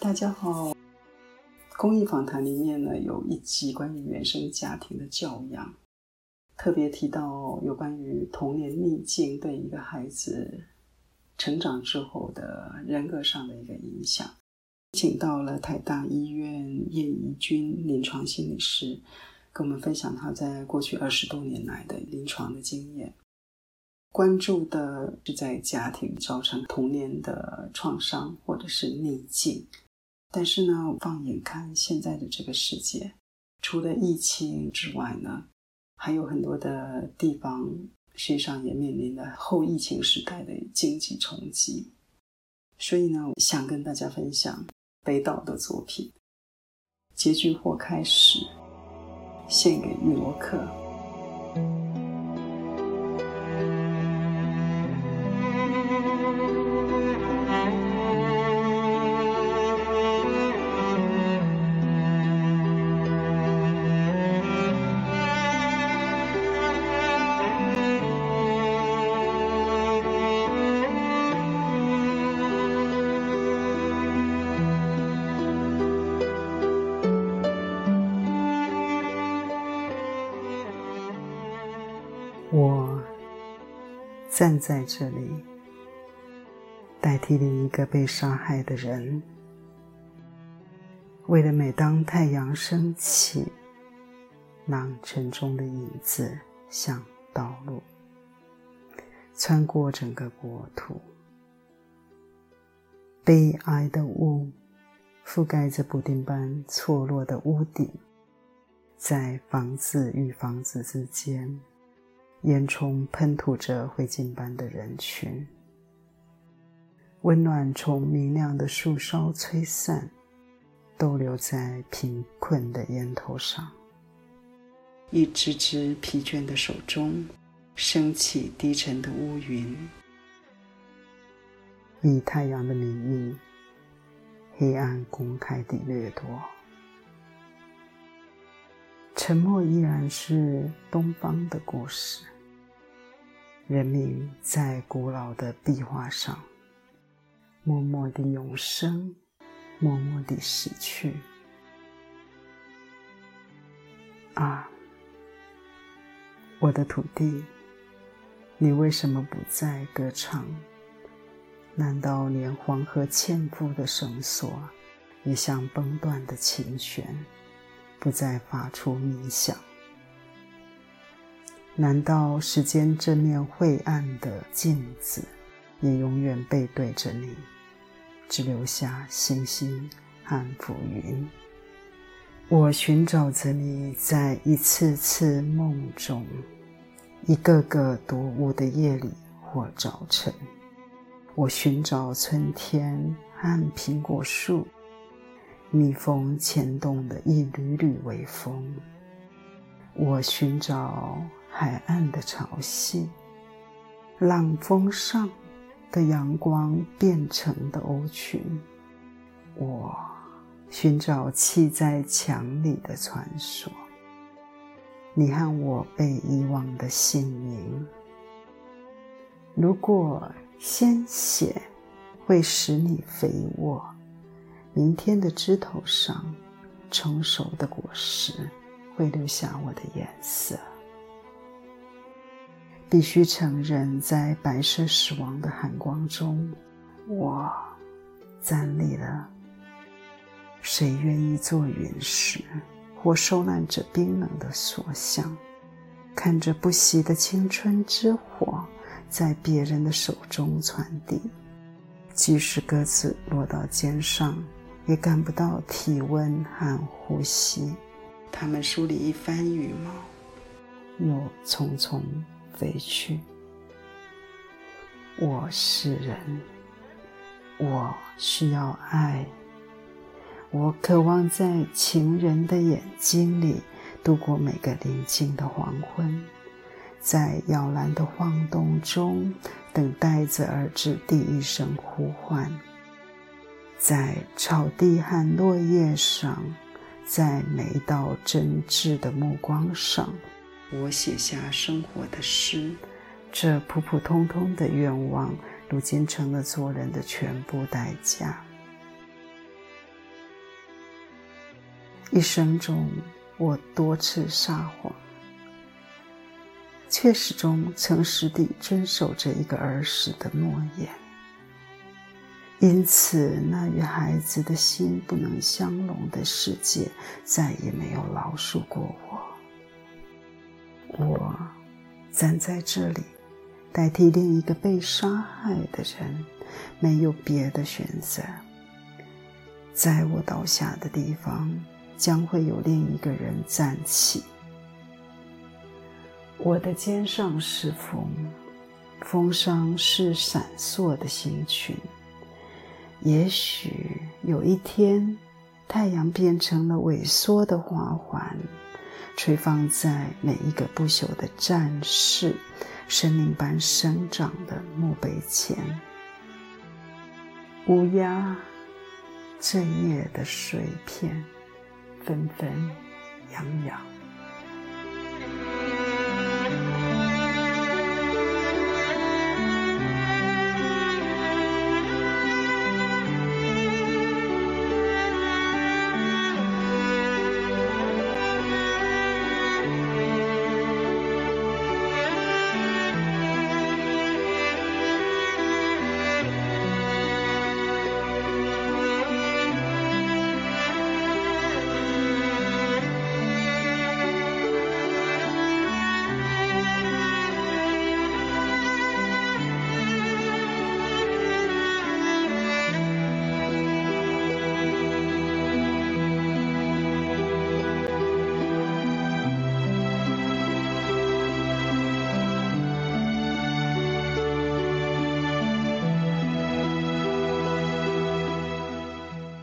大家好。公益访谈里面呢，有一集关于原生家庭的教养，特别提到有关于童年逆境对一个孩子成长之后的人格上的一个影响。请到了台大医院叶怡君临床心理师，跟我们分享他在过去二十多年来的临床的经验。关注的是在家庭造成童年的创伤或者是逆境，但是呢，放眼看现在的这个世界，除了疫情之外呢，还有很多的地方实际上也面临了后疫情时代的经济冲击。所以呢，想跟大家分享北岛的作品《结局或开始》，献给玉罗克。站在这里，代替另一个被杀害的人。为了每当太阳升起，让沉重的影子像道路穿过整个国土，悲哀的雾覆盖着补丁般错落的屋顶，在房子与房子之间。烟囱喷吐着灰烬般的人群，温暖从明亮的树梢吹散，都留在贫困的烟头上。一只只疲倦的手中，升起低沉的乌云，以太阳的名义，黑暗公开地掠夺。沉默依然是东方的故事。人民在古老的壁画上，默默地永生，默默地死去。啊，我的土地，你为什么不再歌唱？难道连黄河纤夫的绳索，也像崩断的琴弦，不再发出鸣响？难道时间这面晦暗的镜子，也永远背对着你，只留下星星和浮云？我寻找着你在一次次梦中，一个个独舞的夜里或早晨。我寻找春天和苹果树，蜜蜂牵动的一缕缕微风。我寻找。海岸的潮汐，浪峰上的阳光变成的鸥群，我寻找砌在墙里的传说，你和我被遗忘的姓名。如果鲜血会使你肥沃，明天的枝头上成熟的果实会留下我的颜色。必须承认，在白色死亡的寒光中，我站立了。谁愿意做陨石，或受难者冰冷的所向，看着不熄的青春之火在别人的手中传递？即使鸽子落到肩上，也感不到体温和呼吸。它们梳理一番羽毛，又匆匆。飞去。我是人，我需要爱，我渴望在情人的眼睛里度过每个宁静的黄昏，在摇篮的晃动中等待着儿子第一声呼唤，在草地和落叶上，在每道真挚的目光上。我写下生活的诗，这普普通通的愿望，如今成了做人的全部代价。一生中，我多次撒谎，却始终诚实地遵守着一个儿时的诺言。因此，那与孩子的心不能相容的世界，再也没有饶恕过我。我站在这里，代替另一个被杀害的人，没有别的选择。在我倒下的地方。将会有另一个人站起。我的肩上是风，风上是闪烁的星群。也许有一天，太阳变成了萎缩的花环，垂放在每一个不朽的战士生命般生长的墓碑前。乌鸦，这夜的碎片。纷纷扬扬。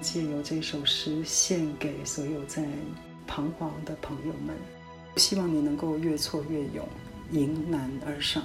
借由这首诗献给所有在彷徨的朋友们，希望你能够越挫越勇，迎难而上。